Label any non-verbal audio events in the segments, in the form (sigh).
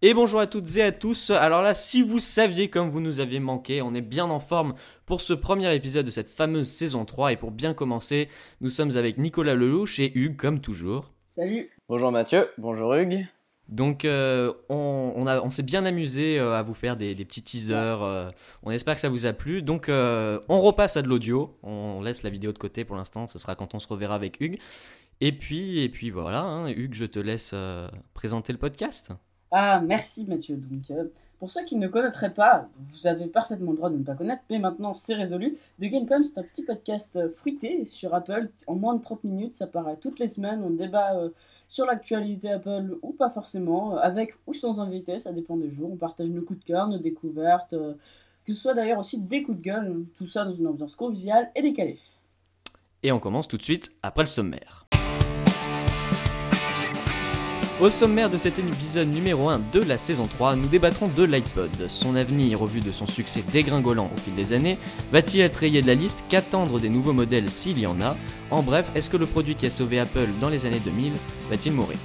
Et bonjour à toutes et à tous. Alors là, si vous saviez comme vous nous aviez manqué, on est bien en forme pour ce premier épisode de cette fameuse saison 3. Et pour bien commencer, nous sommes avec Nicolas Lelouch et Hugues, comme toujours. Salut. Bonjour Mathieu, bonjour Hugues. Donc euh, on, on, a- on s'est bien amusé euh, à vous faire des, des petits teasers. euh, on espère que ça vous a plu. Donc euh, on repasse à de l'audio. On laisse la vidéo de côté pour l'instant. Ce sera quand on se reverra avec Hugues. Et puis, et puis voilà, hein, Hugues, je te laisse euh, présenter le podcast. Ah, merci Mathieu. Donc, euh, pour ceux qui ne connaîtraient pas, vous avez parfaitement le droit de ne pas connaître, mais maintenant c'est résolu. The Game Pump, c'est un petit podcast euh, fruité sur Apple en moins de 30 minutes. Ça paraît toutes les semaines. On débat euh, sur l'actualité Apple ou pas forcément, avec ou sans invité, ça dépend des jours. On partage nos coups de cœur, nos découvertes, que ce soit d'ailleurs aussi des coups de gueule, tout ça dans une ambiance conviviale et décalée. Et on commence tout de suite après le sommaire. Au sommaire de cet épisode numéro 1 de la saison 3, nous débattrons de l'iPod. Son avenir, au vu de son succès dégringolant au fil des années, va-t-il être rayé de la liste Qu'attendre des nouveaux modèles s'il y en a? En bref, est-ce que le produit qui a sauvé Apple dans les années 2000 va-t-il mourir?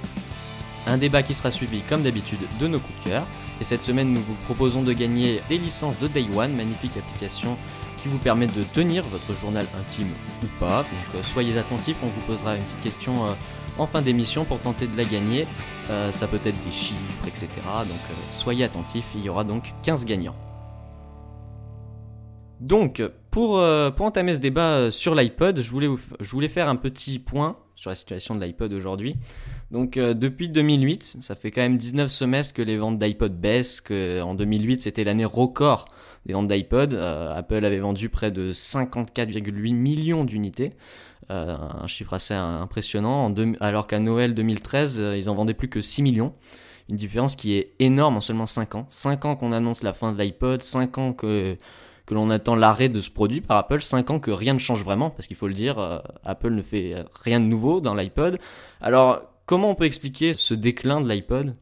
Un débat qui sera suivi, comme d'habitude, de nos coups de cœur. Et cette semaine, nous vous proposons de gagner des licences de Day One, magnifique application qui vous permet de tenir votre journal intime ou pas. Donc euh, soyez attentifs, on vous posera une petite question euh, en fin d'émission pour tenter de la gagner. Euh, ça peut être des chiffres, etc. Donc euh, soyez attentifs, il y aura donc 15 gagnants. Donc, pour, euh, pour entamer ce débat sur l'iPod, je voulais, faire un petit point sur la situation de l'iPod aujourd'hui. Donc, depuis 2008, ça fait quand même 19 semestres que les ventes d'iPod baissent, que en 2008 c'était l'année record des ventes d'iPod. Apple avait vendu près de 54,8 millions d'unités. Euh, un chiffre assez impressionnant, en alors qu'à Noël 2013, euh, ils en vendaient plus que 6 millions. Une différence qui est énorme en seulement 5 ans. 5 ans qu'on annonce la fin de l'iPod, 5 ans que, que l'on attend l'arrêt de ce produit par Apple, 5 ans que rien ne change vraiment, parce qu'il faut le dire, euh, Apple ne fait rien de nouveau dans l'iPod. Alors, comment on peut expliquer ce déclin de l'iPod?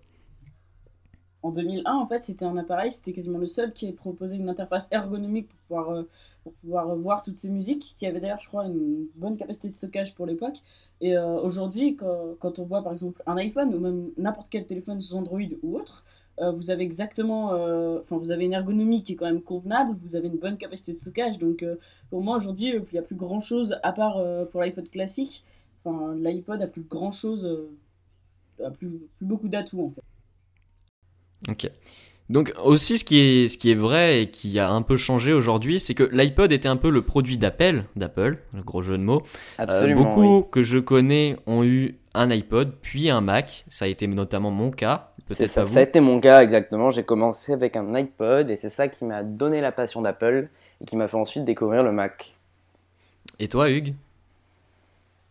En 2001, en fait, c'était un appareil, c'était quasiment le seul qui ait proposé une interface ergonomique pour pouvoir, pour pouvoir voir toutes ces musiques, qui avait d'ailleurs, je crois, une bonne capacité de stockage pour l'époque. Et euh, aujourd'hui, quand, quand on voit par exemple un iPhone ou même n'importe quel téléphone sous Android ou autre, euh, vous avez exactement, euh, enfin, vous avez une ergonomie qui est quand même convenable, vous avez une bonne capacité de stockage. Donc, pour moi, aujourd'hui, il n'y a plus grand chose à part pour l'iPhone classique. Enfin, l'iPod a plus grand chose, a plus, plus beaucoup d'atouts en fait. Ok. Donc aussi ce qui est ce qui est vrai et qui a un peu changé aujourd'hui, c'est que l'iPod était un peu le produit d'appel d'Apple, le gros jeu de mots. Euh, Absolument. beaucoup oui. que je connais ont eu un iPod puis un Mac. Ça a été notamment mon cas. C'est ça, ça a été mon cas exactement. J'ai commencé avec un iPod et c'est ça qui m'a donné la passion d'Apple et qui m'a fait ensuite découvrir le Mac. Et toi, Hugues?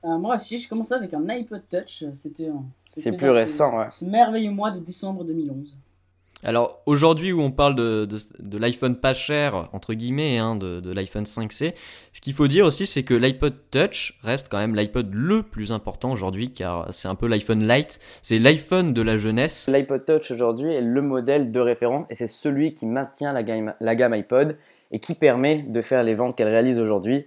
Euh, moi aussi, j'ai commencé avec un iPod Touch. C'était un- C'est plus récent, ouais. Ce merveilleux mois de décembre 2011. Alors aujourd'hui où on parle de, de, l'iPhone pas cher, entre guillemets, hein, de, de l'iPhone 5C, ce qu'il faut dire aussi c'est que l'iPod Touch reste quand même l'iPod le plus important aujourd'hui car c'est un peu l'iPhone Lite, c'est l'iPhone de la jeunesse. L'iPod Touch aujourd'hui est le modèle de référence et c'est celui qui maintient la gamme, iPod et qui permet de faire les ventes qu'elle réalise aujourd'hui.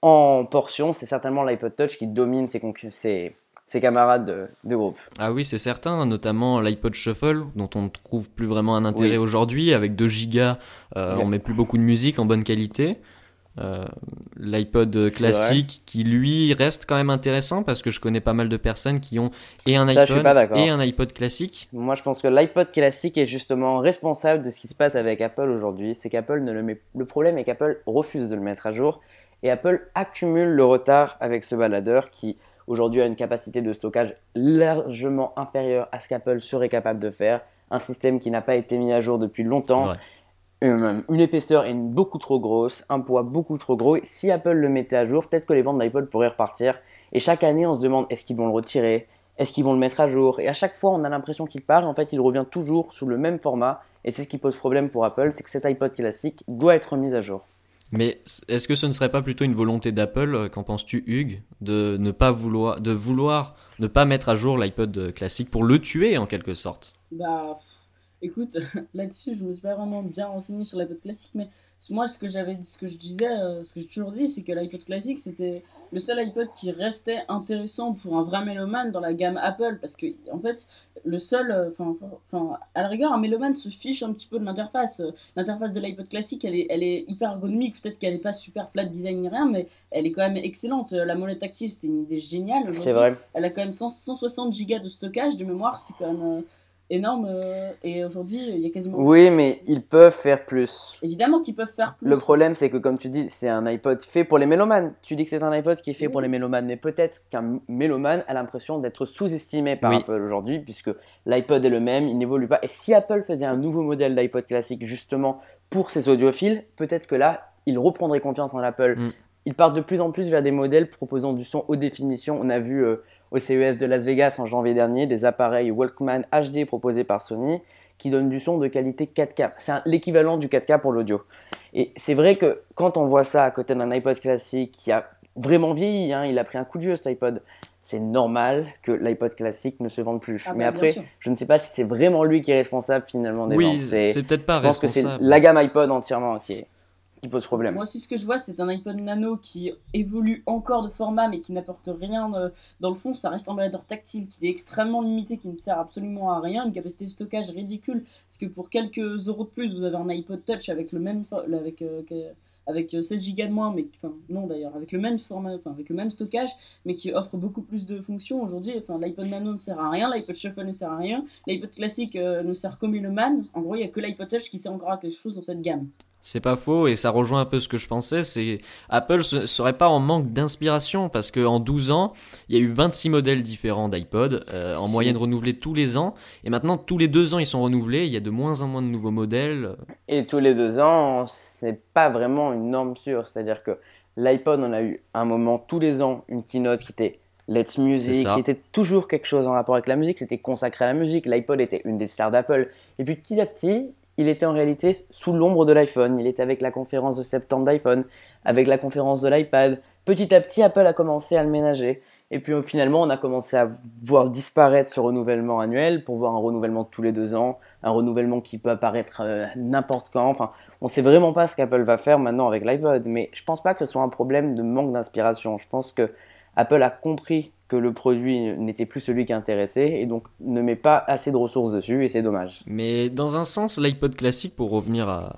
En portion, c'est certainement l'iPod Touch qui domine ses, ses, ses camarades de, de groupe. Ah oui c'est certain, notamment l'iPod Shuffle dont on ne trouve plus vraiment un intérêt Oui. aujourd'hui, avec 2 gigas euh, on met plus beaucoup de musique en bonne qualité. Euh, L'iPod classique qui lui reste quand même intéressant parce que je connais pas mal de personnes qui ont et un Ça, iPhone et un iPod classique. Moi, je pense que l'iPod classique est justement responsable de ce qui se passe avec Apple aujourd'hui. C'est qu'Apple ne le met. Le problème est qu'Apple refuse de le mettre à jour et Apple accumule le retard avec ce baladeur qui aujourd'hui a une capacité de stockage largement inférieure à ce qu'Apple serait capable de faire. Un système qui n'a pas été mis à jour depuis longtemps. vrai. Euh, une épaisseur est beaucoup trop grosse, un poids beaucoup trop gros. Et si Apple le mettait à jour, peut-être que les ventes d'iPod pourraient repartir. Et chaque année, on se demande est-ce qu'ils vont le retirer? Est-ce qu'ils vont le mettre à jour? Et à chaque fois, on a l'impression qu'il part. Et en fait, il revient toujours sous le même format. Et c'est ce qui pose problème pour Apple c'est que cet iPod classique doit être mis à jour. Mais est-ce que ce ne serait pas plutôt une volonté d'Apple, euh, qu'en penses-tu Hugues, de ne pas vouloir, de vouloir ne pas mettre à jour l'iPod classique pour le tuer en quelque sorte? Bah, Écoute, (laughs) là-dessus, je me suis pas vraiment bien renseigné sur l'iPod classique, mais moi, ce que j'avais ce que je disais, euh, ce que j'ai toujours dit, c'est que l'iPod classique, c'était le seul iPod qui restait intéressant pour un vrai mélomane dans la gamme Apple, parce que, en fait, le seul, euh, enfin, à la rigueur, un mélomane se fiche un petit peu de l'interface. L'interface de l'iPod classique, elle est, elle est hyper ergonomique, peut-être qu'elle n'est pas super flat design ni rien, mais elle est quand même excellente. La molette tactile, c'était une idée géniale. C'est vrai. Elle a quand même 160 Go de stockage de mémoire, c'est quand même euh, énorme. Euh, et aujourd'hui, il y a quasiment. Oui, mais ils peuvent faire plus. Évidemment qu'ils peuvent faire plus. Le problème, c'est que, comme tu dis, c'est un iPod fait pour les mélomanes. Tu dis que c'est un iPod qui est fait pour les mélomanes, mais peut-être qu'un mélomane a l'impression d'être sous-estimé par Apple aujourd'hui, puisque l'iPod est le même, il n'évolue pas. Et si Apple faisait un nouveau modèle d'iPod classique, justement pour ses audiophiles, peut-être que là, il reprendrait confiance en Apple. Mm. Ils partent de plus en plus vers des modèles proposant du son haute définition. On a vu euh, au CES de Las Vegas en janvier dernier des appareils Walkman HD proposés par Sony qui donnent du son de qualité 4K. C'est l'équivalent du 4K pour l'audio. Et c'est vrai que quand on voit ça à côté d'un iPod classique qui a vraiment vieilli, hein, il a pris un coup de vieux cet iPod, c'est normal que l'iPod classique ne se vende plus. Ah Mais bah, après, je ne sais pas si c'est vraiment lui qui est responsable finalement des oui, ventes. C'est peut-être pas je pense que c'est la gamme iPod entièrement qui est pose problème. Moi aussi, ce que je vois, c'est un iPod Nano qui évolue encore de format, mais qui n'apporte rien euh, dans le fond. Ça reste un baladeur tactile qui est extrêmement limité, qui ne sert absolument à rien. Une capacité de stockage ridicule, parce que pour quelques euros de plus, vous avez un iPod Touch avec le même, avec euh, avec 16 euh, Go de moins, mais enfin non d'ailleurs, avec le même format, enfin avec le même stockage, mais qui offre beaucoup plus de fonctions aujourd'hui. Enfin, l'iPod Nano ne sert à rien, l'iPod Shuffle ne sert à rien, l'iPod classique ne sert comme le man. En gros, il n'y a que l'iPod Touch qui sert encore à quelque chose dans cette gamme. C'est pas faux et ça rejoint un peu ce que je pensais, c'est Apple serait pas en manque d'inspiration parce qu'en 12 ans, il y a eu 26 modèles différents d'iPod, euh, en moyenne renouvelés tous les ans, et maintenant tous les deux ans ils sont renouvelés, il y a de moins en moins de nouveaux modèles. Et tous les deux ans, c'est pas vraiment une norme sûre, c'est-à-dire que l'iPod, on a eu un moment tous les ans une keynote qui était Let's Music, qui était toujours quelque chose en rapport avec la musique, c'était consacré à la musique, l'iPod était une des stars d'Apple, et puis petit à petit, il était en réalité sous l'ombre de l'iPhone. Il était avec la conférence de septembre d'iPhone, avec la conférence de l'iPad. Petit à petit, Apple a commencé à le ménager. Et puis finalement, on a commencé à voir disparaître ce renouvellement annuel pour voir un renouvellement tous les deux ans, un renouvellement qui peut apparaître euh, n'importe quand. Enfin, on ne sait vraiment pas ce qu'Apple va faire maintenant avec l'iPod. Mais je ne pense pas que ce soit un problème de manque d'inspiration. Je pense que Apple a compris que le produit n'était plus celui qui intéressait et donc ne met pas assez de ressources dessus et c'est dommage. Mais dans un sens, l'iPod classique, pour revenir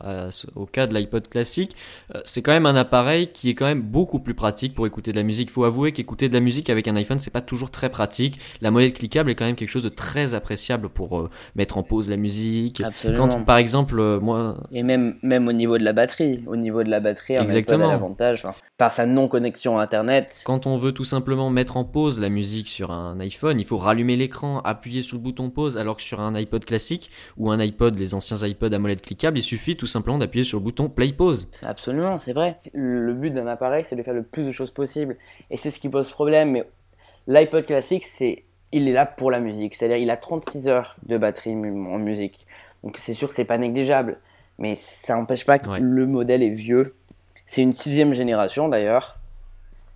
au cas de l'iPod classique, euh, c'est quand même un appareil qui est quand même beaucoup plus pratique pour écouter de la musique. Il faut avouer qu'écouter de la musique avec un iPhone, c'est pas toujours très pratique. La molette cliquable est quand même quelque chose de très appréciable pour euh, mettre en pause la musique. Absolument. Quand par exemple, euh, moi... Et même, même au niveau de la batterie, au niveau de la batterie, un Exactement. l'avantage par sa non-connexion Internet. Quand on veut tout simplement mettre en pause la musique sur un iPhone, il faut rallumer l'écran, appuyer sur le bouton pause, alors que sur un iPod classique ou un iPod, les anciens iPods à molette cliquable, il suffit tout simplement d'appuyer sur le bouton play pause. Absolument, c'est vrai. Le but d'un appareil, c'est de faire le plus de choses possible. Et c'est ce qui pose problème. Mais l'iPod classique, c'est il est là pour la musique. C'est-à-dire, il a 36 heures de batterie en musique. Donc c'est sûr que c'est pas négligeable. Mais ça n'empêche pas que le modèle est vieux c'est une sixième génération d'ailleurs.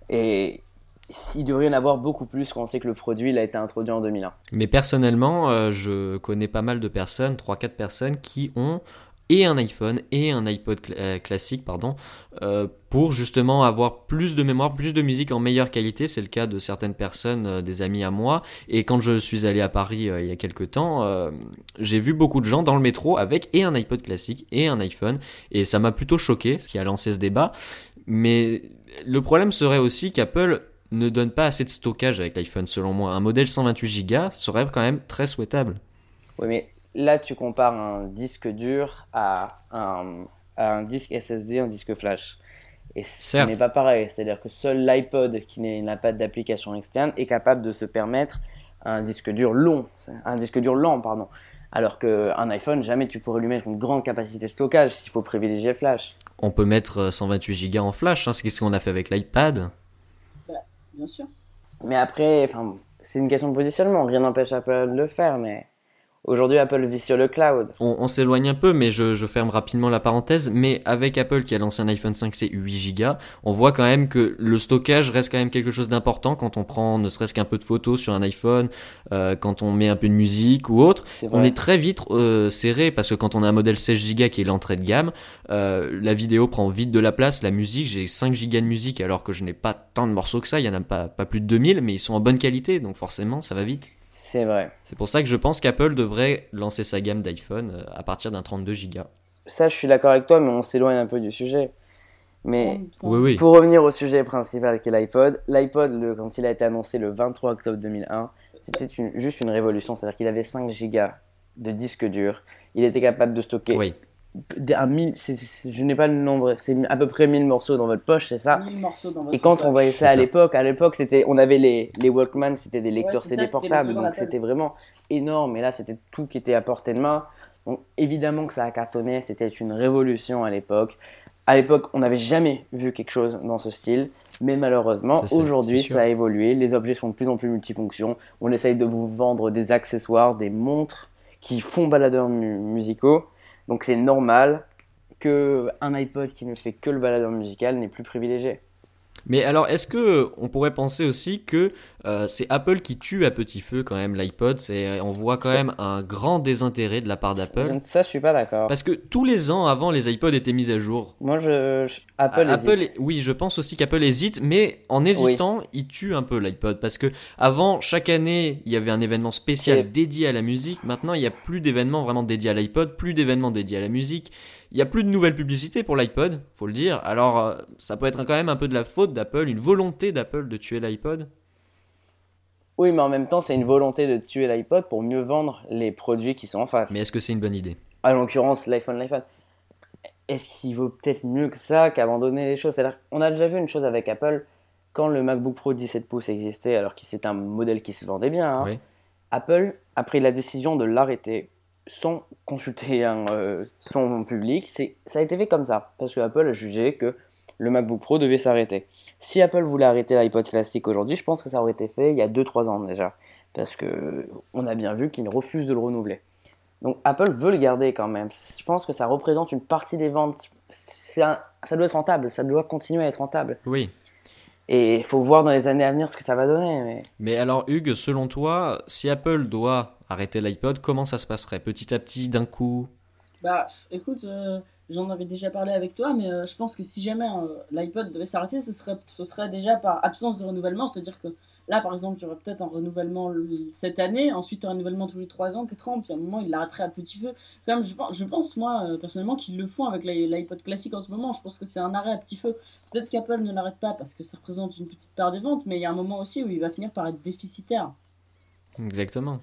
Et il devrait y en avoir beaucoup plus quand on sait que le produit a été introduit en 2001. Mais personnellement, euh, je connais pas mal de personnes, 3-4 personnes, qui ont et un iPhone et un iPod euh, classique, pardon, euh, pour justement avoir plus de mémoire, plus de musique en meilleure qualité. C'est le cas de certaines personnes, des amis à moi. Et quand je suis allé à Paris il y a quelques temps, j'ai vu beaucoup de gens dans le métro avec et un iPod classique et un iPhone. Et ça m'a plutôt choqué, ce qui a lancé ce débat. Mais le problème serait aussi qu'Apple ne donne pas assez de stockage avec l'iPhone, selon moi. Un modèle 128 Go serait quand même très souhaitable. Oui, mais là, tu compares un disque dur à un, un disque SSD, un disque flash. Et ce n'est pas pareil. C'est-à-dire que seul l'iPod, qui n'a pas d'application externe, est capable de se permettre un disque dur long. Un disque dur lent, pardon. Alors qu'un iPhone, jamais tu pourrais lui mettre une grande capacité de stockage s'il faut privilégier Flash. On peut mettre 128 Go en Flash, hein, c'est ce qu'on a fait avec l'iPad bien sûr. Mais après, enfin, c'est une question de positionnement. Rien n'empêche Apple de le faire, mais Aujourd'hui, Apple vit sur le cloud. On, on s'éloigne un peu, mais je, je, ferme rapidement la parenthèse. Mais avec Apple qui a lancé un iPhone 5C 8 Go, on voit quand même que le stockage reste quand même quelque chose d'important quand on prend ne serait-ce qu'un peu de photos sur un iPhone, euh, quand on met un peu de musique ou autre. On est très vite euh, serré parce que quand on a un modèle 16 Go qui est l'entrée de gamme, euh, la vidéo prend vite de la place. La musique, j'ai 5 Go de musique alors que je n'ai pas tant de morceaux que ça. Il y en a pas, pas plus de 2000, mais ils sont en bonne qualité, donc forcément ça va vite. C'est vrai. C'est pour ça que je pense qu'Apple devrait lancer sa gamme d'iPhone euh, à partir d'un 32 Go. Ça, je suis d'accord avec toi, mais on s'éloigne un peu du sujet. Mais Oui, oui. Pour revenir au sujet principal qui est l'iPod, l'iPod, quand il a été annoncé le 23 octobre 2001, c'était une- juste une révolution. C'est-à-dire qu'il avait 5 gigas de disque dur. Il était capable de stocker Oui. Un mille, je n'ai pas le nombre, c'est à peu près 1000 morceaux dans votre poche, c'est ça 1000 morceaux dans votre Et quand on voyait ça à l'époque, à l'époque, c'était, on avait les, les Walkman, c'était des lecteurs c'est CD ça, portables, donc c'était vraiment énorme. Et là, c'était tout qui était à portée de main. Donc évidemment que ça a cartonné, c'était une révolution à l'époque. À l'époque, on n'avait jamais vu quelque chose dans ce style, mais malheureusement, aujourd'hui, ça a évolué. Les objets sont de plus en plus multifonctions. On essaye de vous vendre des accessoires, des montres qui font baladeurs mu- musicaux. Donc c'est normal que un iPod qui ne fait que le baladeur musical n'est plus privilégié. Mais alors, est-ce que on pourrait penser aussi que euh, c'est Apple qui tue à petit feu quand même l'iPod? C'est on voit quand même un grand désintérêt de la part d'Apple. Ça, je suis pas d'accord. Parce que tous les ans avant, les iPods étaient mis à jour. Moi, je, je- Apple, Ah, hésite. oui, je pense aussi qu'Apple hésite, mais en hésitant, il tue un peu l'iPod parce que avant, chaque année, il y avait un événement spécial dédié à la musique. Maintenant, il n'y a plus d'événements vraiment dédiés à l'iPod, plus d'événements dédiés à la musique. Il n'y a plus de nouvelles publicités pour l'iPod, faut le dire. Alors, euh, ça peut être quand même un peu de la faute d'Apple, une volonté d'Apple de tuer l'iPod. Oui, mais en même temps, c'est une volonté de tuer l'iPod pour mieux vendre les produits qui sont en face. Mais est-ce que c'est une bonne idée? À l'occurrence, l'iPhone, l'iPhone. Est-ce qu'il vaut peut-être mieux que ça qu'abandonner les choses? C'est-à-dire, on a déjà vu une chose avec Apple. Quand le MacBook Pro 17 pouces existait, alors que c'est un modèle qui se vendait bien, hein, Oui. Apple a pris la décision de l'arrêter sans consulter un, euh, son public. Ça a été fait comme ça, parce que Apple a jugé que le MacBook Pro devait s'arrêter. Si Apple voulait arrêter l'iPod classique aujourd'hui, je pense que ça aurait été fait il y a 2-3 ans déjà, parce que on a bien vu qu'ils refusent de le renouveler. Donc Apple veut le garder quand même. Je pense que ça représente une partie des ventes. Ça doit être rentable, ça doit continuer à être rentable. Oui. Et il faut voir dans les années à venir ce que ça va donner. Mais... Mais alors, Hugues, selon toi, si Apple doit arrêter l'iPod, comment ça se passerait? Petit à petit, d'un coup? Bah, écoute, euh, j'en avais déjà parlé avec toi, mais euh, je pense que si jamais euh, l'iPod devait s'arrêter, ce serait, ce serait déjà par absence de renouvellement. C'est-à-dire que là, par exemple, il y aurait peut-être un renouvellement le- cette année, ensuite un renouvellement tous les 3 ans, 4 ans, puis à un moment, il l'arrêterait à petit feu. Comme je, pense- je pense, moi, euh, personnellement, qu'ils le font avec l'i- l'iPod classique en ce moment. Je pense que c'est un arrêt à petit feu. Peut-être qu'Apple ne l'arrête pas parce que ça représente une petite part des ventes, mais il y a un moment aussi où il va finir par être déficitaire. Exactement.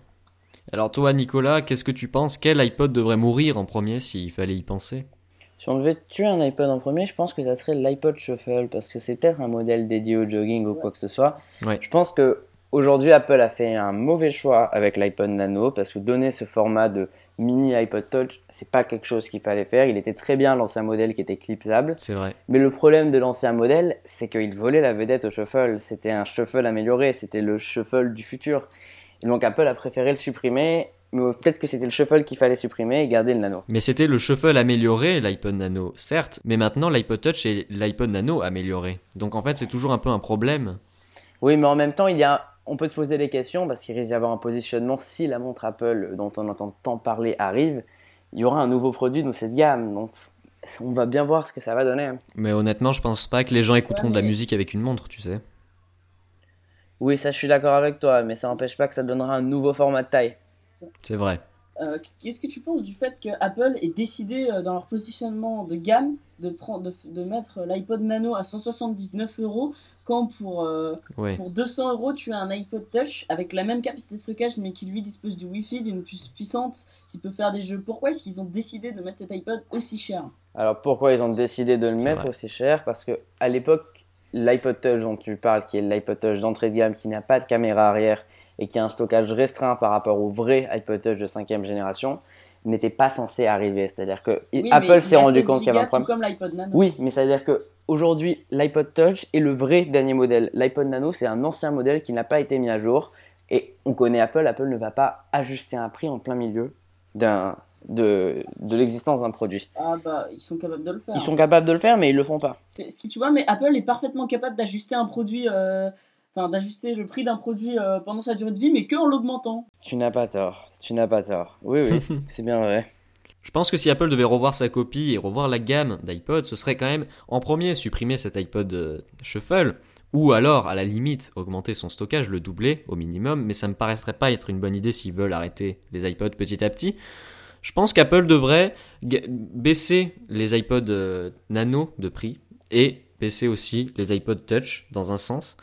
Alors toi, Nicolas, qu'est-ce que tu penses? Quel iPod devrait mourir en premier s'il fallait y penser? Si on devait tuer un iPod en premier, je pense que ça serait l'iPod Shuffle parce que c'est peut-être un modèle dédié au jogging ou quoi que ce soit. Ouais. Je pense que aujourd'hui Apple a fait un mauvais choix avec l'iPod Nano parce que donner ce format de mini iPod Touch, c'est pas quelque chose qu'il fallait faire. Il était très bien l'ancien modèle qui était clipsable, C'est vrai. mais le problème de l'ancien modèle, c'est qu'il volait la vedette au Shuffle. C'était un Shuffle amélioré, c'était le Shuffle du futur. Et donc Apple a préféré le supprimer. Mais peut-être que c'était le shuffle qu'il fallait supprimer et garder le nano. Mais c'était le shuffle amélioré, l'iPod Nano, certes, mais maintenant l'iPod Touch et l'iPod Nano amélioré. Donc en fait, c'est toujours un peu un problème. Oui, mais en même temps, il y a, on peut se poser des questions parce qu'il risque d'y avoir un positionnement. Si la montre Apple dont on entend tant parler arrive, il y aura un nouveau produit dans cette gamme. Donc, on va bien voir ce que ça va donner. Mais honnêtement, je pense pas que les gens écouteront de la musique avec une montre, tu sais. Oui, ça, je suis d'accord avec toi, mais ça n'empêche pas que ça donnera un nouveau format de taille. C'est vrai. Euh, Qu'est-ce que tu penses du fait que Apple ait décidé euh, dans leur positionnement de gamme de, prendre, de, de mettre l'iPod Nano à 179 euros quand pour, euh, Ouais. pour 200 euros tu as un iPod Touch avec la même capacité de stockage mais qui lui dispose du Wi-Fi, d'une puce puissante qui peut faire des jeux. Pourquoi est-ce qu'ils ont décidé de mettre cet iPod aussi cher? Alors, pourquoi ils ont décidé de le mettre vrai. aussi cher? Parce que à l'époque, l'iPod Touch dont tu parles, qui est l'iPod Touch d'entrée de gamme, qui n'a pas de caméra arrière et qui a un stockage restreint par rapport au vrai iPod Touch de cinquième génération, n'était pas censé arriver. C'est-à-dire que Oui, Apple s'est rendu 16 compte qu'il y avait un gigas, tout problème. comme l'iPod Nano. Oui, mais ça veut dire que aujourd'hui, l'iPod Touch est le vrai dernier modèle. L'iPod Nano, c'est un ancien modèle qui n'a pas été mis à jour Et on connaît Apple, Apple ne va pas ajuster un prix en plein milieu d'un, de, de l'existence d'un produit. Ah bah, ils sont capables de le faire. Ils sont capables de le faire, mais ils le font pas. Si tu vois, mais Apple est parfaitement capable d'ajuster un produit, euh, enfin d'ajuster le prix d'un produit euh, pendant sa durée de vie, mais que en l'augmentant. Tu n'as pas tort, tu n'as pas tort. Oui, oui, (laughs) c'est bien vrai. Je pense que si Apple devait revoir sa copie et revoir la gamme d'iPod, ce serait quand même en premier supprimer cet iPod euh, Shuffle ou alors à la limite augmenter son stockage, le doubler au minimum, mais ça me paraîtrait pas être une bonne idée s'ils veulent arrêter les iPods petit à petit. Je pense qu'Apple devrait baisser les iPods euh, nano de prix et baisser aussi les iPod Touch dans un sens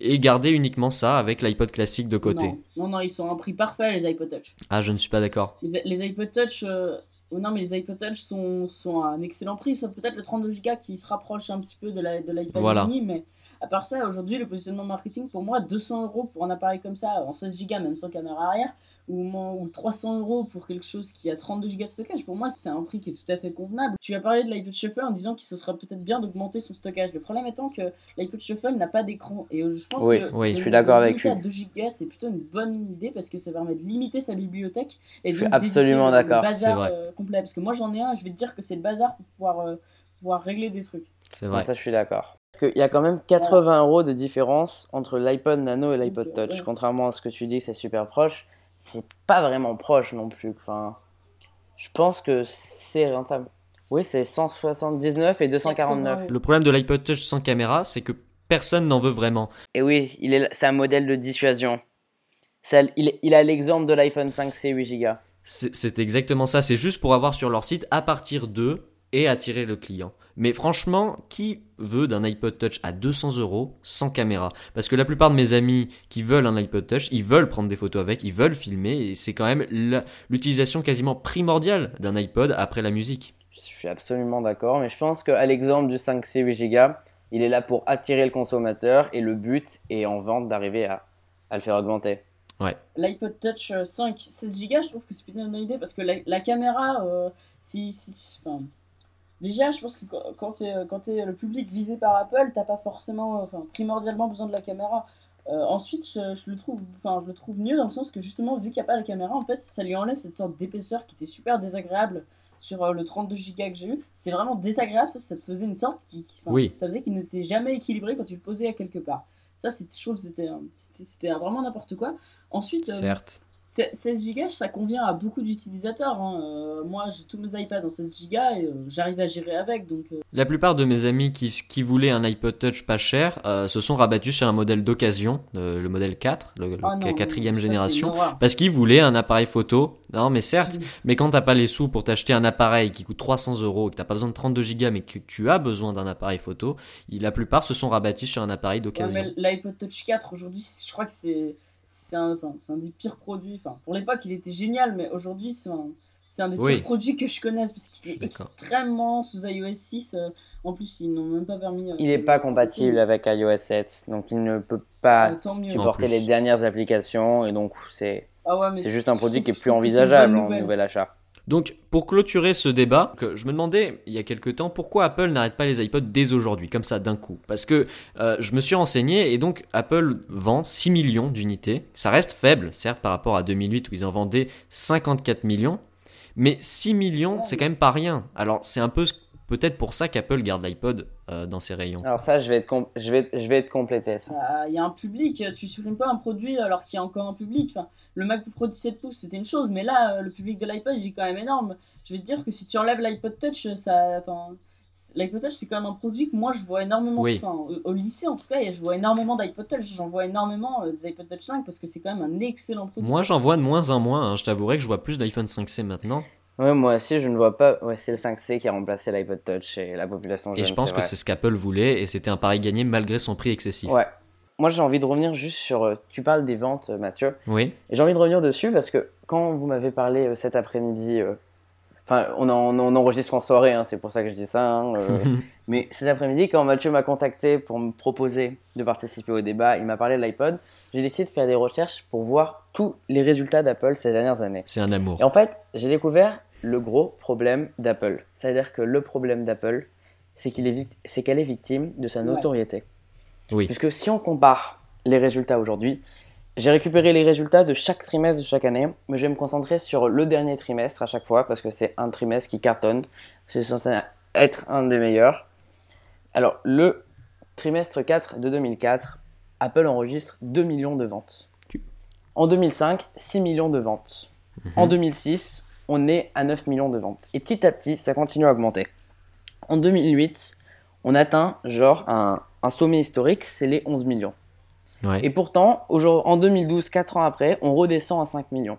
et garder uniquement ça avec l'iPod classique de côté. Non, non, non, ils sont à un prix parfait, les iPod Touch. Ah, je ne suis pas d'accord. Les, les iPod Touch, euh, oh non, mais les iPod Touch sont, sont à un excellent prix, sauf peut-être le 32 Go qui se rapproche un petit peu de la- de l'iPad Voilà. mini, mais à part ça, aujourd'hui, le positionnement marketing, pour moi, 200 euros pour un appareil comme ça, en 16 Go, même sans caméra arrière, ou, moins- ou 300 euros pour quelque chose qui a 32 Go de stockage, pour moi, c'est un prix qui est tout à fait convenable. Tu as parlé de l'iPod Shuffle en disant que ce serait peut-être bien d'augmenter son stockage. Le problème étant que l'iPod Shuffle n'a pas d'écran, et euh, je pense Oui, que oui, je suis le d'accord avec à Hugues. 2 Go, c'est plutôt une bonne idée parce que ça permet de limiter sa bibliothèque et Je suis absolument le d'accord. bazar, C'est vrai. euh, complet. Parce que moi j'en ai un, je vais te dire que c'est le bazar pour pouvoir, euh, pouvoir régler des trucs. C'est vrai. ça, je suis d'accord. Il y a quand même 80 euros de différence entre l'iPod Nano et l'iPod Touch. ouais. Contrairement à ce que tu dis, c'est super proche. C'est pas vraiment proche non plus. Enfin, je pense que c'est rentable. Oui, c'est 179 et 249. 80, Le problème de l'iPod Touch sans caméra, c'est que personne n'en veut vraiment. Et oui, il est, c'est un modèle de dissuasion. Ça, il, il a l'exemple de l'iPhone 5C 8 Go. C'est c'est exactement ça, c'est juste pour avoir sur leur site à partir de et attirer le client. Mais franchement, qui veut d'un iPod Touch à 200 euros sans caméra? Parce que la plupart de mes amis qui veulent un iPod Touch, ils veulent prendre des photos avec, ils veulent filmer, et c'est quand même l'utilisation quasiment primordiale d'un iPod après la musique. Je suis absolument d'accord, mais je pense qu'à l'exemple du 5C 8 Go, il est là pour attirer le consommateur et le but est en vente d'arriver à, à le faire augmenter. L'iPod Touch euh, 5, 16 Go, je trouve que c'est plutôt une bonne idée parce que la, la caméra, euh, si, si- enfin, déjà, je pense que quand- tu es, quand t'es le public visé par Apple, t'as pas forcément, euh, enfin, primordialement besoin de la caméra. Euh, ensuite, je, je le trouve, enfin, je le trouve mieux dans le sens que justement, vu qu'il n'y a pas la caméra, en fait, ça lui enlève cette sorte d'épaisseur qui était super désagréable sur euh, le 32 Go que j'ai eu. C'est vraiment désagréable, ça, ça te faisait une sorte qui, Oui. ça faisait qu'il n'était jamais équilibré quand tu le posais à quelque part. Ça, c'est- je trouve c'était vraiment n'importe quoi. Ensuite, euh, Certes. C'est- 16 Go, ça convient à beaucoup d'utilisateurs. hein. Euh, moi, j'ai tous mes iPads en 16 Go et euh, j'arrive à gérer avec. Donc, euh, La plupart de mes amis qui, qui voulaient un iPod Touch pas cher se sont rabattus sur un modèle d'occasion, le modèle 4, le, ah non, quatrième ça, génération. Parce qu'ils voulaient un appareil photo. Non, mais certes, Mm. mais quand t'as pas les sous pour t'acheter un appareil qui coûte 300 euros, que t'as pas besoin de 32 Go, mais que tu as besoin d'un appareil photo, la plupart se sont rabattus sur un appareil d'occasion. L'iPod Touch 4, aujourd'hui, je crois que c'est c'est un, enfin, c'est un des pires produits. Enfin, pour l'époque, il était génial, mais aujourd'hui, c'est un, c'est un des Oui. pires produits que je connaisse parce qu'il est extrêmement sous iOS 6. euh, en plus, ils n'ont même pas permis. euh, Il n'est pas compatible avec iOS 7, donc il ne peut pas. En supporter les dernières applications et donc c'est Ah ouais, juste un produit qui est plus envisageable en nouvelle. nouvel achat. Donc, pour clôturer ce débat, que je me demandais il y a quelques temps pourquoi Apple n'arrête pas les iPods dès aujourd'hui, comme ça d'un coup? Parce que euh, je me suis renseigné et donc Apple vend 6 millions d'unités. Ça reste faible, certes, par rapport à 2008 où ils en vendaient 54 millions. Mais 6 millions, c'est quand même pas rien. Alors, c'est un peu peut-être pour ça qu'Apple garde l'iPod euh, dans ses rayons. Alors ça, je vais être, com- je vais, je vais être complété ça. Bah, Il y a un public, tu supprimes pas un produit alors qu'il y a encore un public. Enfin, le MacBook Pro 17 pouces, c'était une chose, mais là, euh, le public de l'iPod, il est quand même énorme. Je vais te dire que si tu enlèves l'iPod Touch, ça. Enfin, c- l'iPod Touch, c'est quand même un produit que moi, je vois énormément. Oui. Enfin, au, au lycée, en tout cas, je vois énormément d'iPod Touch. J'en vois énormément euh, des iPod Touch 5 parce que c'est quand même un excellent produit. Moi, j'en vois de moins en moins. hein. Je t'avouerai que je vois plus d'iPhone 5C maintenant. Ouais, moi aussi, je ne vois pas. Ouais, c'est le 5C qui a remplacé l'iPod Touch et la population jeune. Et je pense que c'est ce qu'Apple voulait et c'était un pari gagné malgré son prix excessif. Ouais. Moi, j'ai envie de revenir juste sur. euh, Tu parles des ventes, euh, Mathieu. Oui. Et j'ai envie de revenir dessus parce que quand vous m'avez parlé euh, cet après-midi, euh, enfin, on, en- on enregistre en soirée, hein, c'est pour ça que je dis ça. hein, euh, (laughs) mais cet après-midi, quand Mathieu m'a contacté pour me proposer de participer au débat, il m'a parlé de l'iPod. J'ai décidé de faire des recherches pour voir tous les résultats d'Apple ces dernières années. c'est un amour. Et en fait, j'ai découvert le gros problème d'Apple. C'est-à-dire que le problème d'Apple, c'est qu'il est qu'elle est victime de sa Ouais. notoriété. Oui. Puisque si on compare les résultats aujourd'hui, J'ai récupéré les résultats de chaque trimestre de chaque année, mais je vais me concentrer sur le dernier trimestre à chaque fois parce que c'est un trimestre qui cartonne. C'est censé être un des meilleurs. Alors, le trimestre 4 de 2004, Apple enregistre 2 millions de ventes. En 2005, 6 millions de ventes. En 2006, on est à 9 millions de ventes. Et petit à petit, ça continue à augmenter. En 2008, on atteint genre un, un sommet historique, c'est les 11 millions. Ouais. Et pourtant, en 2012, 4 ans après, on redescend à 5 millions.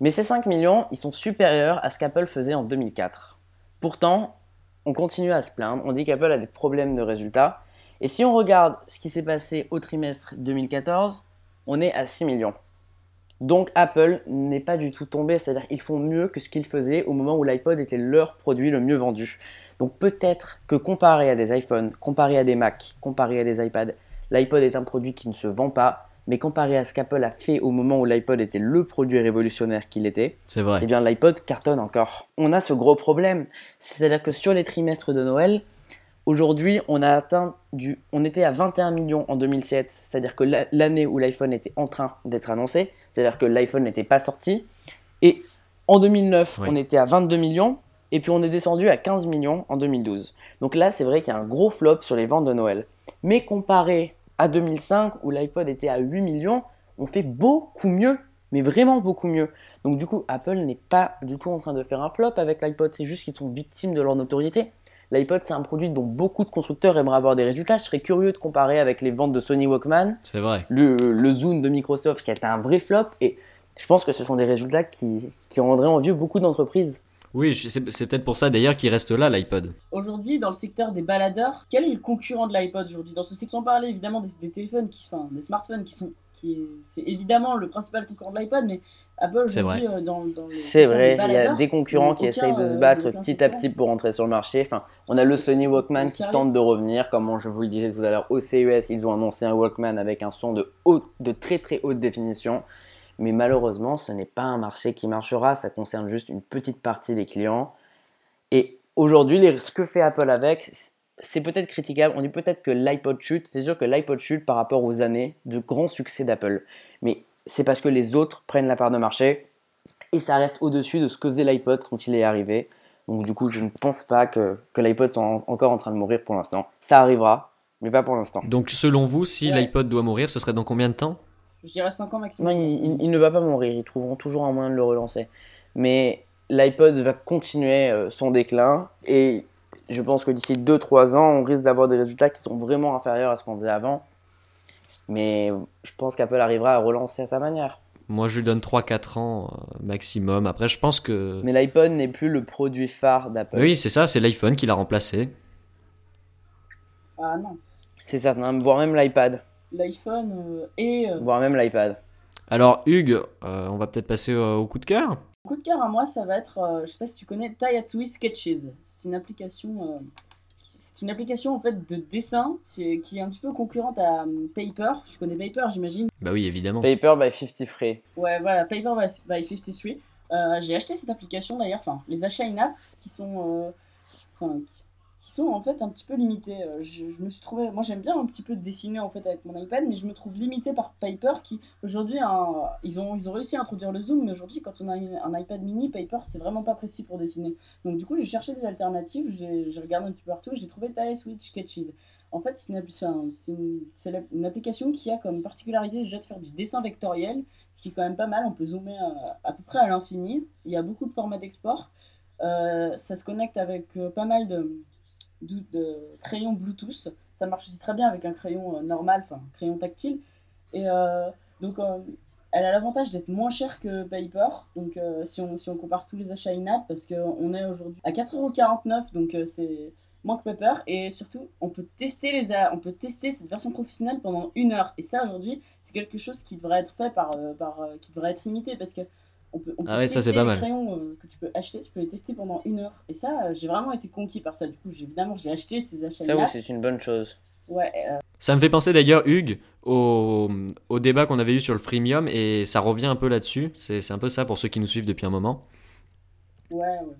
Mais ces 5 millions, ils sont supérieurs à ce qu'Apple faisait en 2004. Pourtant, on continue à se plaindre, on dit qu'Apple a des problèmes de résultats. Et si on regarde ce qui s'est passé au trimestre 2014, on est à 6 millions. Donc Apple n'est pas du tout tombé, c'est-à-dire qu'ils font mieux que ce qu'ils faisaient au moment où l'iPod était leur produit le mieux vendu. Donc peut-être que comparé à des iPhones, comparé à des Mac, comparé à des iPads, l'iPod est un produit qui ne se vend pas, mais comparé à ce qu'Apple a fait au moment où l'iPod était le produit révolutionnaire qu'il était, C'est vrai. eh bien l'iPod cartonne encore. On a ce gros problème, c'est-à-dire que sur les trimestres de Noël, aujourd'hui on a atteint du, on était à 21 millions en 2007, c'est-à-dire que la- l'année où l'iPhone était en train d'être annoncé, c'est-à-dire que l'iPhone n'était pas sorti, et en 2009 Oui. on était à 22 millions, et puis on est descendu à 15 millions en 2012. Donc là c'est vrai qu'il y a un gros flop sur les ventes de Noël. Mais comparé à 2005 où l'iPod était à 8 millions, on fait beaucoup mieux, mais vraiment beaucoup mieux. Donc du coup, Apple n'est pas du tout en train de faire un flop avec l'iPod, c'est juste qu'ils sont victimes de leur notoriété. L'iPod, c'est un produit dont beaucoup de constructeurs aimeraient avoir des résultats. Je serais curieux de comparer avec les ventes de Sony Walkman, C'est vrai. le, le Zoom de Microsoft qui a été un vrai flop, et je pense que ce sont des résultats qui, qui rendraient envieux beaucoup d'entreprises. Oui, c'est peut-être pour ça d'ailleurs qu'il reste là l'iPod. Aujourd'hui, dans le secteur des baladeurs, quel est le concurrent de l'iPod aujourd'hui? Dans ce secteur, on parlait évidemment des, des téléphones, qui, enfin, des smartphones qui sont. Qui C'est évidemment le principal concurrent de l'iPod, mais Apple C'est aujourd'hui, euh, dans, C'est vrai, il y a des concurrents aucun, qui essayent de se euh, battre aucun petit à petit pour entrer sur le marché. Enfin, on a le Sony Walkman qui tente de revenir, comme je vous le disais tout à l'heure, au CES, ils ont annoncé un Walkman avec un son de, haute, de très très haute définition. Mais malheureusement, ce n'est pas un marché qui marchera, ça concerne juste une petite partie des clients. Et aujourd'hui, les- ce que fait Apple avec, c'est peut-être critiquable. On dit peut-être que l'iPod chute. C'est sûr que l'iPod chute par rapport aux années de grands succès d'Apple. Mais c'est parce que les autres prennent la part de marché et ça reste au-dessus de ce que faisait l'iPod quand il est arrivé. Donc du coup, je ne pense pas que, que l'iPod soit en- encore en train de mourir pour l'instant. Ça arrivera, mais pas pour l'instant. Donc selon vous, si Ouais. l'iPod doit mourir, ce serait dans combien de temps? Je dirais 5 ans Non, maximum. il, il- il ne va pas mourir, ils trouveront toujours un moyen de le relancer. Mais l'iPod va continuer euh, son déclin et je pense que d'ici 2-3 ans, on risque d'avoir des résultats qui sont vraiment inférieurs à ce qu'on faisait avant. Mais je pense qu'Apple arrivera à relancer à sa manière. Moi, je lui donne 3-4 ans euh, maximum. Après, je pense que... Mais l'iPod n'est plus le produit phare d'Apple. Oui, c'est ça, c'est l'iPhone qui l'a remplacé. Ah non. C'est certain, voire même l'iPad. L'iPhone euh, et. euh, Voire même l'iPad. Alors, Hugues, euh, on va peut-être passer euh, au coup de cœur. Coup de cœur à moi, ça va être, euh, je sais pas si tu connais Tayatsui Sketches. C'est une application, euh, c'est une application en fait de dessin c'est- qui est un petit peu concurrente à euh, Paper. Je connais Paper, j'imagine. Bah oui, évidemment. Paper by 50 Free. Ouais, voilà, Paper by, by 53. Euh, j'ai acheté cette application d'ailleurs, enfin, les achats in-app qui sont, euh, enfin, qui, sont en fait un petit peu limités. Euh, je, me suis trouvé, moi j'aime bien un petit peu dessiner en fait avec mon iPad, mais je me trouve limité par Paper qui aujourd'hui, un- ils, ont, ils ont réussi à introduire le zoom, mais aujourd'hui quand on a un iPad mini, Paper c'est vraiment pas précis pour dessiner. Donc du coup j'ai cherché des alternatives, j'ai regardé un petit peu partout et j'ai trouvé Tile Switch Sketches. En fait, c'est une, application qui a comme particularité déjà de faire du dessin vectoriel, ce qui est quand même pas mal. On peut zoomer à, à peu près à l'infini. Il y a beaucoup de formats d'export. Euh, ça se connecte avec euh, pas mal de, de, crayons Bluetooth. Ça marche aussi très bien avec un crayon euh, normal, enfin crayon tactile. Et euh, donc, euh, elle a l'avantage d'être moins chère que Paper. Donc, si, on, si on compare tous les achats in-app, parce qu'on est aujourd'hui à 4,49€, donc c'est moins que Paper. Et surtout, on peut tester les on peut tester cette version professionnelle pendant une heure. Et ça, aujourd'hui, c'est quelque chose qui devrait être fait par, par qui devrait être imité parce que on peut, on Ah peut ouais, ça, c'est pas mal. crayons euh, que tu peux acheter, tu peux les tester pendant une heure. Et ça, euh, j'ai vraiment été conquis par ça. Du coup, j'ai- évidemment, j'ai acheté ces achats Ça, oui, c'est une bonne chose. Ouais, euh, Ça me fait penser d'ailleurs, Hugues, au, au débat qu'on avait eu sur le freemium, et ça revient un peu là-dessus. C'est c'est un peu ça pour ceux qui nous suivent depuis un moment. ouais, ouais.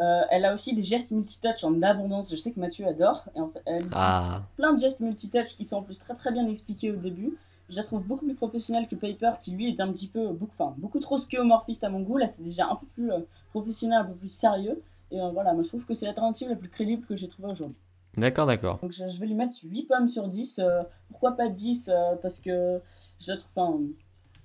Euh, elle a aussi des gestes multitouch en abondance. Je sais que Mathieu adore. Et en fait, elle utilise Ah, plein de gestes multitouch qui sont en plus très très bien expliqués au début. Je la trouve beaucoup plus professionnelle que Paper, qui lui est un petit peu, beaucoup, enfin, beaucoup trop skeuomorphiste à mon goût. Là, c'est déjà un peu plus euh, professionnel, un peu plus sérieux. Et euh, voilà, moi je trouve que c'est l'alternative la plus crédible que j'ai trouvée aujourd'hui. D'accord, d'accord. Donc je, je vais lui mettre 8 pommes sur 10. euh, pourquoi pas 10 euh, Parce que je la trouve, enfin,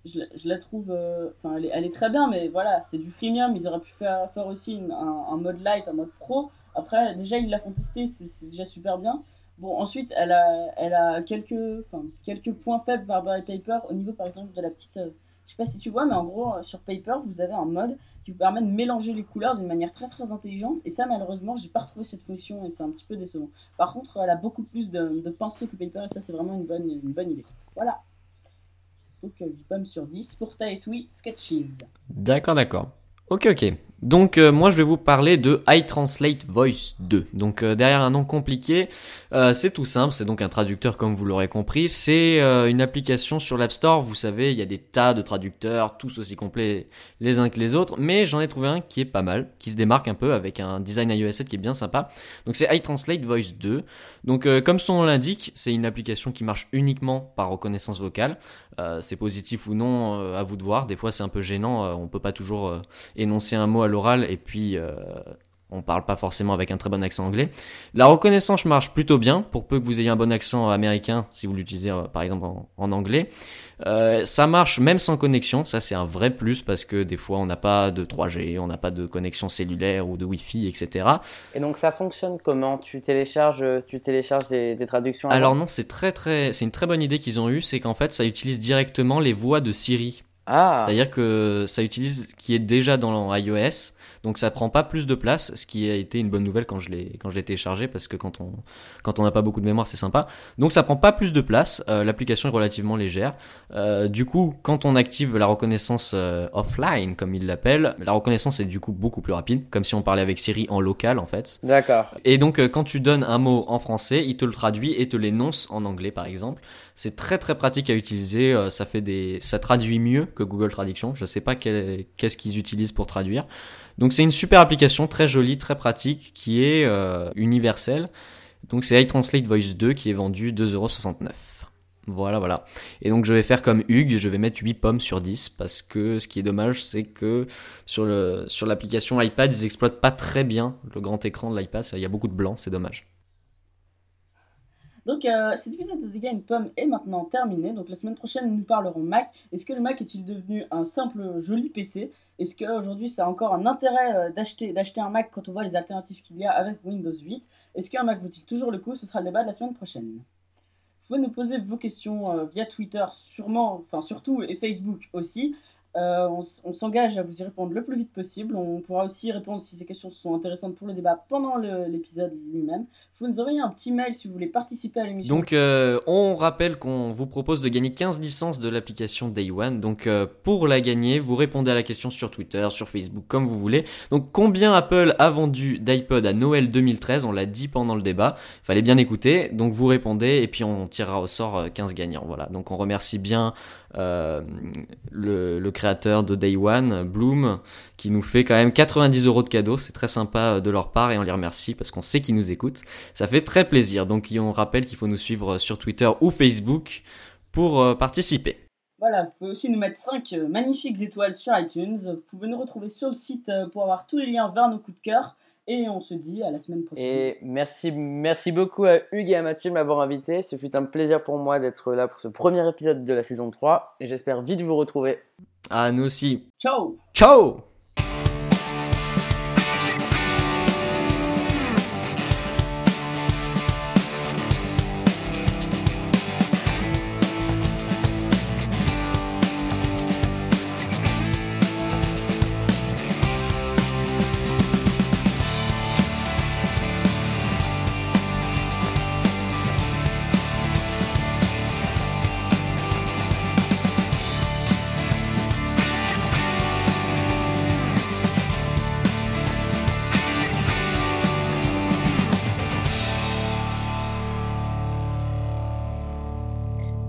je, la- je la trouve, enfin, elle, est, elle est très bien, mais voilà, c'est du freemium. Ils auraient pu faire, faire aussi une- un, un mode light, un mode pro. Après, déjà, ils la font tester, c'est déjà super bien. Bon, ensuite, elle a, elle a quelques, quelques points faibles à Paper au niveau, par exemple, de la petite. euh, je sais pas si tu vois, mais en gros, euh, sur Paper, vous avez un mode qui vous permet de mélanger les couleurs d'une manière très très intelligente. Et ça, malheureusement, j'ai pas retrouvé cette fonction et c'est un petit peu décevant. Par contre, elle a beaucoup plus de, de pinceaux que Paper et ça, c'est vraiment une bonne, une bonne idée. Voilà. Donc, euh, 8 pommes sur 10 pour Sweet Sketches. D'accord, d'accord. Ok, ok. Donc euh, moi je vais vous parler de iTranslate Voice 2. Donc euh, derrière un nom compliqué, euh, c'est tout simple, c'est donc un traducteur comme vous l'aurez compris. C'est une application sur l'App Store, vous savez, il y a des tas de traducteurs, tous aussi complets les uns que les autres, mais j'en ai trouvé un qui est pas mal, qui se démarque un peu avec un design iOS 7 qui est bien sympa. Donc c'est iTranslate Voice 2. Donc comme son nom l'indique, c'est une application qui marche uniquement par reconnaissance vocale. C'est positif ou non, à vous de voir. Des fois c'est un peu gênant, on peut pas toujours énoncer un mot à l'oral et puis euh, on parle pas forcément avec un très bon accent anglais. La reconnaissance marche plutôt bien, pour peu que vous ayez un bon accent américain, si vous l'utilisez euh, par exemple en, en anglais. Euh, ça marche même sans connexion, ça c'est un vrai plus parce que des fois on n'a pas de 3G, on n'a pas de connexion cellulaire ou de Wi-Fi, etc. Et donc ça fonctionne comment? Tu télécharges, tu télécharges des, des traductions Alors non, c'est très très, c'est une très bonne idée qu'ils ont eue, c'est qu'en fait ça utilise directement les voix de Siri. Ah, C'est-à-dire que ça utilise qui est déjà dans iOS, donc ça prend pas plus de place, ce qui a été une bonne nouvelle quand je l'ai quand je l'ai téléchargé parce que quand on quand on n'a pas beaucoup de mémoire c'est sympa. Donc ça prend pas plus de place, euh, l'application est relativement légère. Euh, du coup, quand on active la reconnaissance euh, offline comme ils l'appellent, la reconnaissance est du coup beaucoup plus rapide, comme si on parlait avec Siri en local en fait. d'accord. Et donc euh, quand tu donnes un mot en français, il te le traduit et te l'énonce en anglais par exemple. C'est très très pratique à utiliser, euh, ça fait des ça traduit mieux que Google Traduction. Je sais pas quel- qu'est-ce qu'ils utilisent pour traduire. Donc c'est une super application très jolie, très pratique qui est euh, universelle. Donc c'est iTranslate Voice 2 qui est vendu 2,69€. Voilà, voilà. Et donc je vais faire comme Hugues, je vais mettre 8 pommes sur 10 parce que ce qui est dommage, c'est que sur le sur l'application iPad, ils exploitent pas très bien le grand écran de l'iPad, il y a beaucoup de blanc, c'est dommage. Donc, euh, cet épisode de Dégâts une pomme est maintenant terminé. Donc, la semaine prochaine, nous parlerons Mac. Est-ce que le Mac est-il devenu un simple joli PC Est-ce qu'aujourd'hui, ça a encore un intérêt euh, d'acheter d'acheter un Mac quand on voit les alternatives qu'il y a avec Windows 8 Est-ce qu'un Mac vaut-il toujours le coup? Ce sera le débat de la semaine prochaine. Vous pouvez nous poser vos questions euh, via Twitter, sûrement, enfin surtout, et Facebook aussi. On s'engage à vous y répondre le plus vite possible. On pourra aussi répondre si ces questions sont intéressantes pour le débat pendant l'épisode lui-même. Vous nous envoyer un petit mail si vous voulez participer à l'émission. Donc euh, on rappelle qu'on vous propose de gagner 15 licences de l'application Day One. Donc euh, pour la gagner, vous répondez à la question sur Twitter, sur Facebook, comme vous voulez. Donc combien Apple a vendu d'iPod à Noël 2013 On l'a dit pendant le débat. Fallait bien écouter. Donc vous répondez et puis on tirera au sort euh, 15 gagnants. Voilà. Donc on remercie bien euh, le, créateur de Day One, Bloom, qui nous fait quand même 90 euros de cadeaux. C'est très sympa euh, de leur part et on les remercie parce qu'on sait qu'ils nous écoutent. Ça fait très plaisir. Donc on rappelle qu'il faut nous suivre sur Twitter ou Facebook pour euh, participer. Voilà, vous pouvez aussi nous mettre 5 magnifiques étoiles sur iTunes. Vous pouvez nous retrouver sur le site euh, pour avoir tous les liens vers nos coups de cœur. Et on se dit à la semaine prochaine. Et merci, merci beaucoup à Hugues et à Mathieu de m'avoir invité. Ce fut un plaisir pour moi d'être là pour ce premier épisode de la saison 3 et j'espère vite vous retrouver. Ah, nous aussi. Ciao Ciao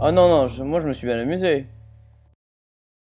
Oh non, non, moi je me suis bien amusé.